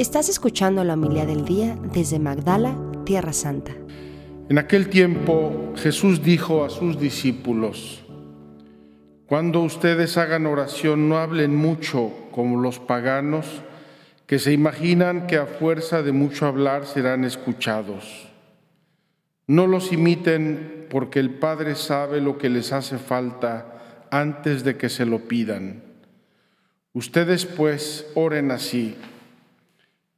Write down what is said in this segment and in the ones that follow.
Estás escuchando la humildad del día desde Magdala, Tierra Santa. En aquel tiempo Jesús dijo a sus discípulos, Cuando ustedes hagan oración no hablen mucho como los paganos, que se imaginan que a fuerza de mucho hablar serán escuchados. No los imiten porque el Padre sabe lo que les hace falta antes de que se lo pidan. Ustedes pues oren así.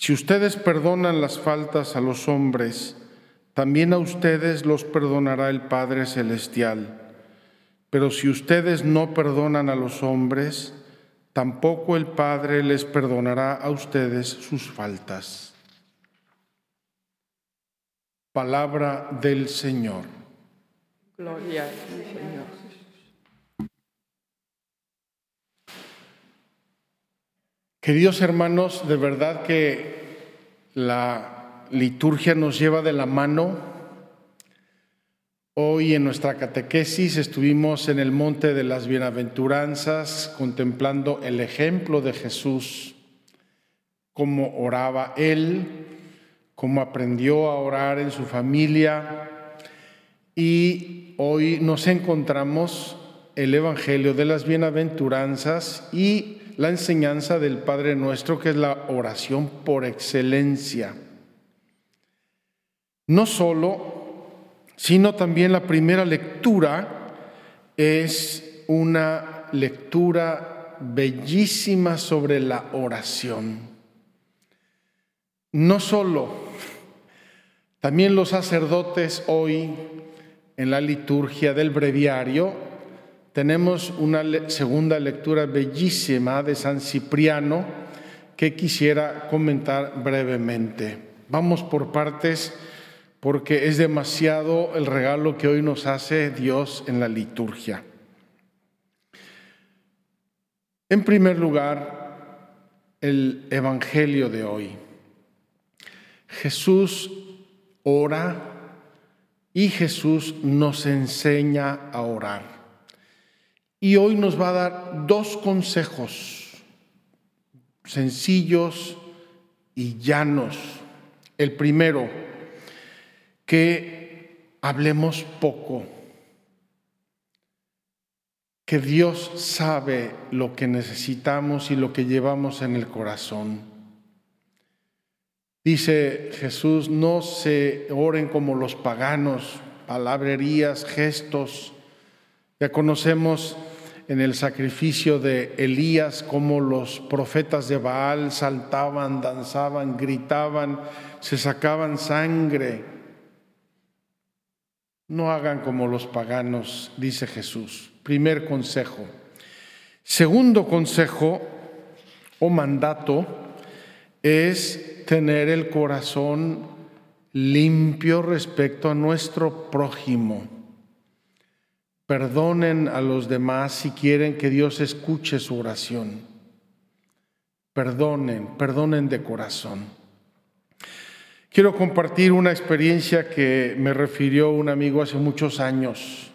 Si ustedes perdonan las faltas a los hombres, también a ustedes los perdonará el Padre Celestial. Pero si ustedes no perdonan a los hombres, tampoco el Padre les perdonará a ustedes sus faltas. Palabra del Señor. Gloria a ti, Señor. Queridos hermanos, de verdad que la liturgia nos lleva de la mano. Hoy en nuestra catequesis estuvimos en el Monte de las Bienaventuranzas contemplando el ejemplo de Jesús, cómo oraba Él, cómo aprendió a orar en su familia y hoy nos encontramos el Evangelio de las Bienaventuranzas y la enseñanza del Padre Nuestro, que es la oración por excelencia. No solo, sino también la primera lectura es una lectura bellísima sobre la oración. No solo también los sacerdotes hoy en la liturgia del breviario tenemos una segunda lectura bellísima de San Cipriano que quisiera comentar brevemente. Vamos por partes porque es demasiado el regalo que hoy nos hace Dios en la liturgia. En primer lugar, el Evangelio de hoy. Jesús ora y Jesús nos enseña a orar. Y hoy nos va a dar dos consejos sencillos y llanos. El primero, que hablemos poco, que Dios sabe lo que necesitamos y lo que llevamos en el corazón. Dice Jesús, no se oren como los paganos, palabrerías, gestos. Ya conocemos en el sacrificio de Elías cómo los profetas de Baal saltaban, danzaban, gritaban, se sacaban sangre. No hagan como los paganos, dice Jesús. Primer consejo. Segundo consejo o mandato es tener el corazón limpio respecto a nuestro prójimo. Perdonen a los demás si quieren que Dios escuche su oración. Perdonen, perdonen de corazón. Quiero compartir una experiencia que me refirió un amigo hace muchos años.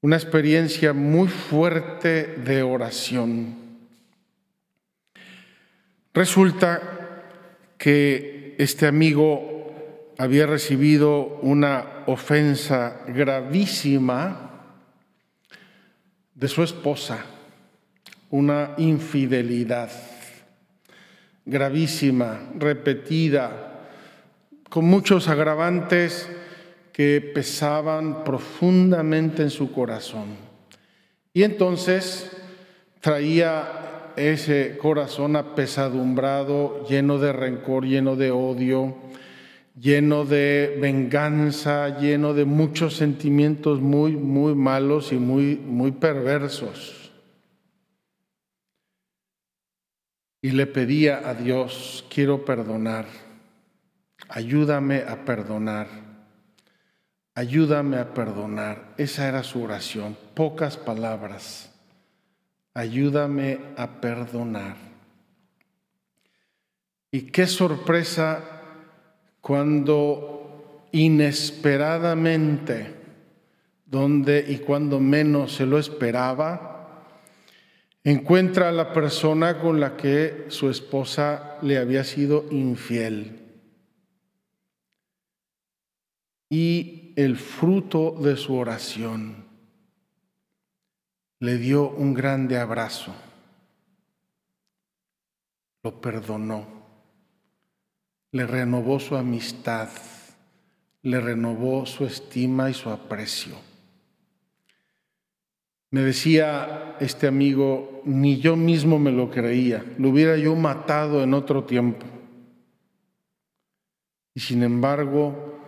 Una experiencia muy fuerte de oración. Resulta que este amigo había recibido una ofensa gravísima de su esposa, una infidelidad gravísima, repetida, con muchos agravantes que pesaban profundamente en su corazón. Y entonces traía ese corazón apesadumbrado, lleno de rencor, lleno de odio, lleno de venganza, lleno de muchos sentimientos muy, muy malos y muy, muy perversos. Y le pedía a Dios, quiero perdonar, ayúdame a perdonar, ayúdame a perdonar. Esa era su oración, pocas palabras, ayúdame a perdonar. Y qué sorpresa cuando inesperadamente, donde y cuando menos se lo esperaba, encuentra a la persona con la que su esposa le había sido infiel. Y el fruto de su oración le dio un grande abrazo, lo perdonó, le renovó su amistad, le renovó su estima y su aprecio. Me decía este amigo, ni yo mismo me lo creía, lo hubiera yo matado en otro tiempo. Y sin embargo,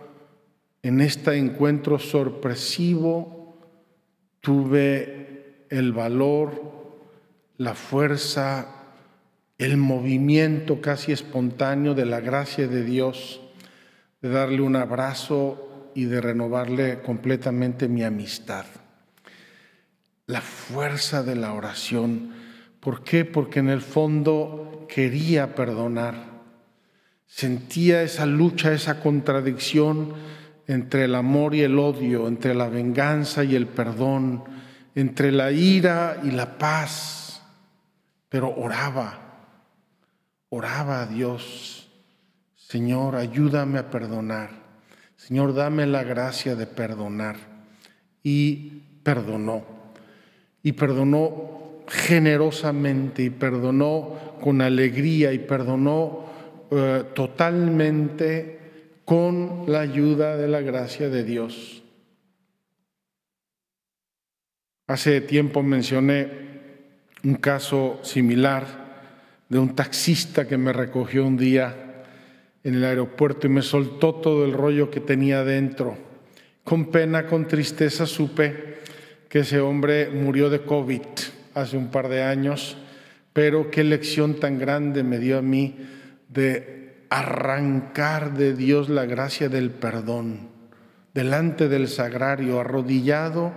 en este encuentro sorpresivo tuve el valor, la fuerza, el movimiento casi espontáneo de la gracia de Dios, de darle un abrazo y de renovarle completamente mi amistad la fuerza de la oración. ¿Por qué? Porque en el fondo quería perdonar. Sentía esa lucha, esa contradicción entre el amor y el odio, entre la venganza y el perdón, entre la ira y la paz. Pero oraba, oraba a Dios. Señor, ayúdame a perdonar. Señor, dame la gracia de perdonar. Y perdonó y perdonó generosamente y perdonó con alegría y perdonó eh, totalmente con la ayuda de la gracia de Dios. Hace tiempo mencioné un caso similar de un taxista que me recogió un día en el aeropuerto y me soltó todo el rollo que tenía dentro. Con pena, con tristeza supe que ese hombre murió de COVID hace un par de años, pero qué lección tan grande me dio a mí de arrancar de Dios la gracia del perdón, delante del sagrario, arrodillado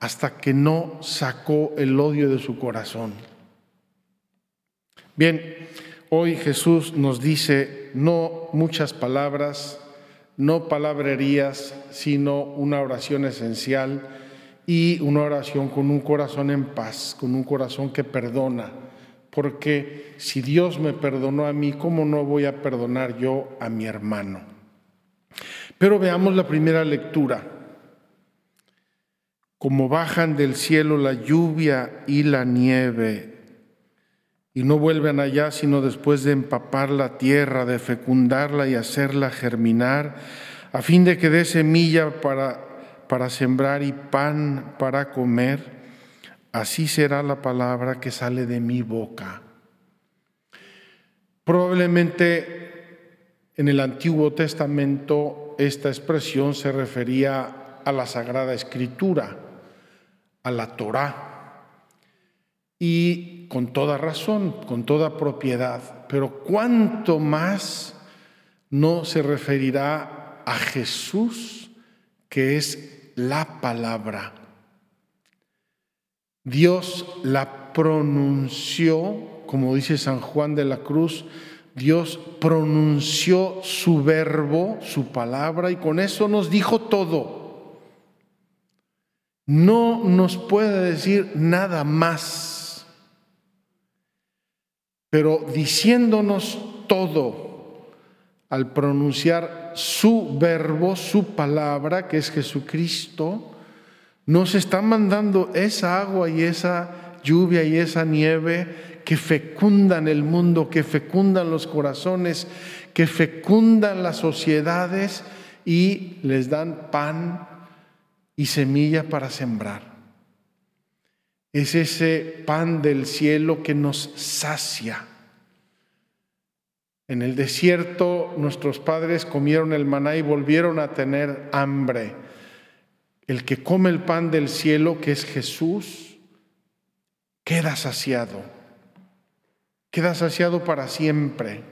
hasta que no sacó el odio de su corazón. Bien, hoy Jesús nos dice no muchas palabras, no palabrerías, sino una oración esencial y una oración con un corazón en paz, con un corazón que perdona. Porque si Dios me perdonó a mí, ¿cómo no voy a perdonar yo a mi hermano? Pero veamos la primera lectura. Como bajan del cielo la lluvia y la nieve, y no vuelven allá sino después de empapar la tierra, de fecundarla y hacerla germinar, a fin de que dé semilla para para sembrar y pan para comer, así será la palabra que sale de mi boca. Probablemente en el Antiguo Testamento esta expresión se refería a la Sagrada Escritura, a la Torá. Y con toda razón, con toda propiedad, pero cuánto más no se referirá a Jesús, que es la palabra. Dios la pronunció, como dice San Juan de la Cruz, Dios pronunció su verbo, su palabra, y con eso nos dijo todo. No nos puede decir nada más, pero diciéndonos todo, al pronunciar su verbo, su palabra, que es Jesucristo, nos está mandando esa agua y esa lluvia y esa nieve que fecundan el mundo, que fecundan los corazones, que fecundan las sociedades y les dan pan y semilla para sembrar. Es ese pan del cielo que nos sacia en el desierto nuestros padres comieron el maná y volvieron a tener hambre. El que come el pan del cielo, que es Jesús, queda saciado. Queda saciado para siempre.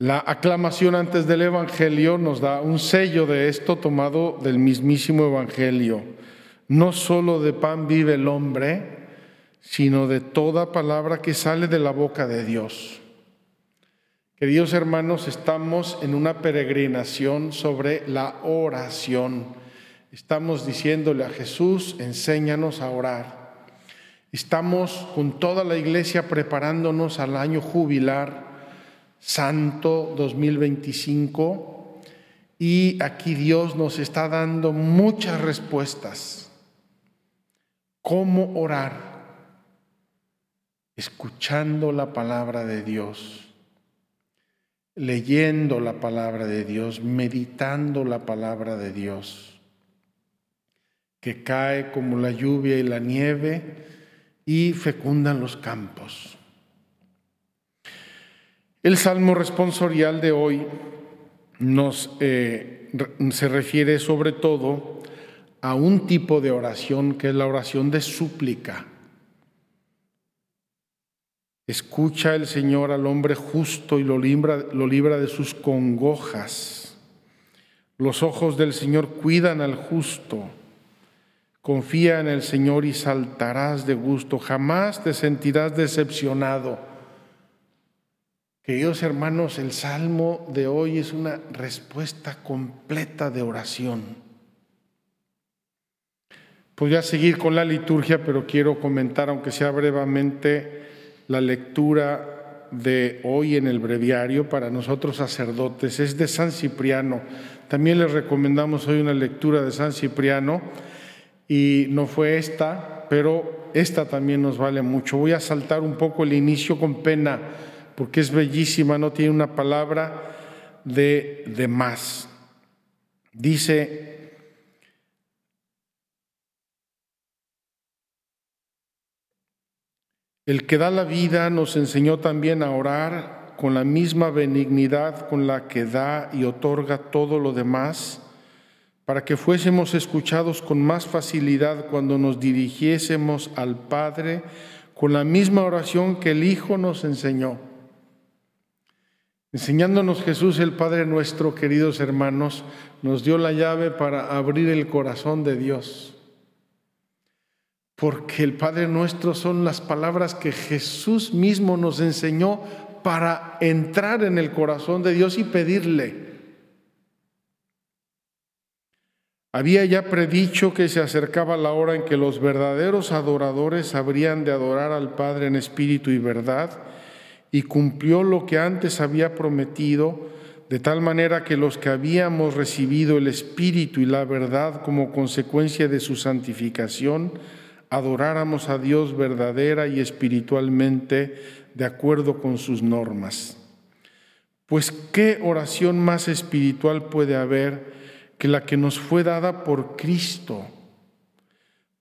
La aclamación antes del Evangelio nos da un sello de esto tomado del mismísimo Evangelio. No solo de pan vive el hombre, sino de toda palabra que sale de la boca de Dios. Queridos hermanos, estamos en una peregrinación sobre la oración. Estamos diciéndole a Jesús, enséñanos a orar. Estamos con toda la iglesia preparándonos al año jubilar Santo 2025 y aquí Dios nos está dando muchas respuestas. ¿Cómo orar? Escuchando la palabra de Dios leyendo la palabra de Dios, meditando la palabra de Dios, que cae como la lluvia y la nieve y fecundan los campos. El salmo responsorial de hoy nos, eh, se refiere sobre todo a un tipo de oración que es la oración de súplica. Escucha el Señor al hombre justo y lo libra, lo libra de sus congojas. Los ojos del Señor cuidan al justo. Confía en el Señor y saltarás de gusto. Jamás te sentirás decepcionado. Queridos hermanos, el salmo de hoy es una respuesta completa de oración. Podría seguir con la liturgia, pero quiero comentar, aunque sea brevemente, la lectura de hoy en el breviario para nosotros sacerdotes es de San Cipriano. También les recomendamos hoy una lectura de San Cipriano y no fue esta, pero esta también nos vale mucho. Voy a saltar un poco el inicio con pena porque es bellísima, no tiene una palabra de, de más. Dice, El que da la vida nos enseñó también a orar con la misma benignidad con la que da y otorga todo lo demás, para que fuésemos escuchados con más facilidad cuando nos dirigiésemos al Padre con la misma oración que el Hijo nos enseñó. Enseñándonos Jesús el Padre nuestro, queridos hermanos, nos dio la llave para abrir el corazón de Dios porque el Padre nuestro son las palabras que Jesús mismo nos enseñó para entrar en el corazón de Dios y pedirle. Había ya predicho que se acercaba la hora en que los verdaderos adoradores habrían de adorar al Padre en espíritu y verdad, y cumplió lo que antes había prometido, de tal manera que los que habíamos recibido el espíritu y la verdad como consecuencia de su santificación, adoráramos a Dios verdadera y espiritualmente de acuerdo con sus normas. Pues qué oración más espiritual puede haber que la que nos fue dada por Cristo,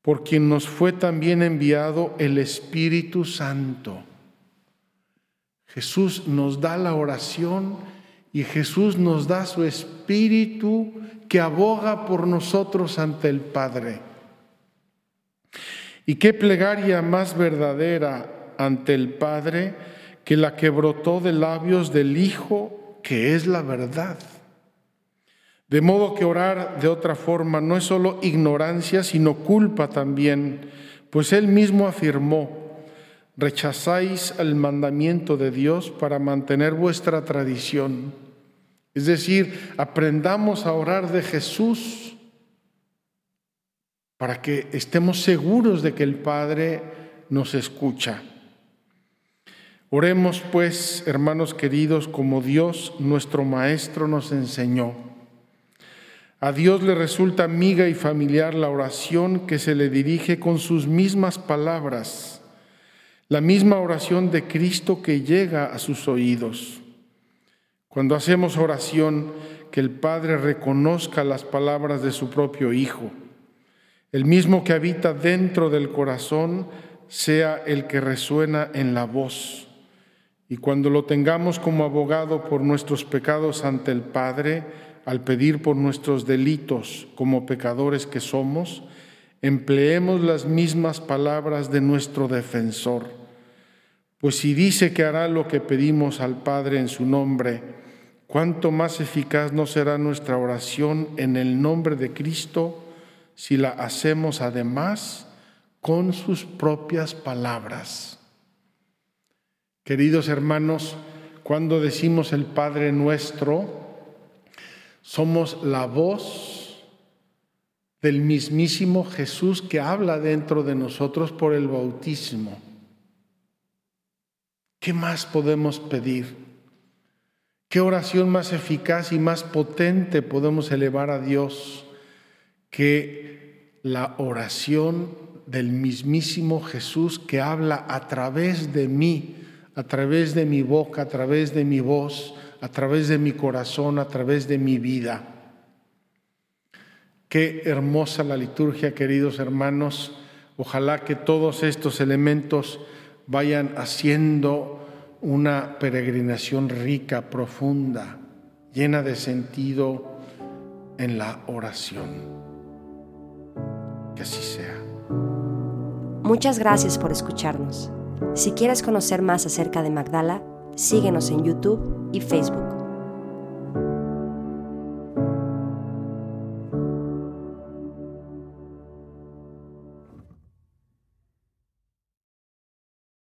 por quien nos fue también enviado el Espíritu Santo. Jesús nos da la oración y Jesús nos da su Espíritu que aboga por nosotros ante el Padre. ¿Y qué plegaria más verdadera ante el Padre que la que brotó de labios del Hijo, que es la verdad? De modo que orar de otra forma no es solo ignorancia, sino culpa también, pues Él mismo afirmó, rechazáis el mandamiento de Dios para mantener vuestra tradición. Es decir, aprendamos a orar de Jesús para que estemos seguros de que el Padre nos escucha. Oremos pues, hermanos queridos, como Dios nuestro Maestro nos enseñó. A Dios le resulta amiga y familiar la oración que se le dirige con sus mismas palabras, la misma oración de Cristo que llega a sus oídos. Cuando hacemos oración, que el Padre reconozca las palabras de su propio Hijo el mismo que habita dentro del corazón sea el que resuena en la voz. Y cuando lo tengamos como abogado por nuestros pecados ante el Padre, al pedir por nuestros delitos como pecadores que somos, empleemos las mismas palabras de nuestro defensor. Pues si dice que hará lo que pedimos al Padre en su nombre, cuánto más eficaz no será nuestra oración en el nombre de Cristo si la hacemos además con sus propias palabras. Queridos hermanos, cuando decimos el Padre nuestro, somos la voz del mismísimo Jesús que habla dentro de nosotros por el bautismo. ¿Qué más podemos pedir? ¿Qué oración más eficaz y más potente podemos elevar a Dios que la oración del mismísimo Jesús que habla a través de mí, a través de mi boca, a través de mi voz, a través de mi corazón, a través de mi vida? Qué hermosa la liturgia, queridos hermanos. Ojalá que todos estos elementos vayan haciendo una peregrinación rica, profunda, llena de sentido en la oración. Que así sea. Muchas gracias por escucharnos. Si quieres conocer más acerca de Magdala, síguenos en YouTube y Facebook.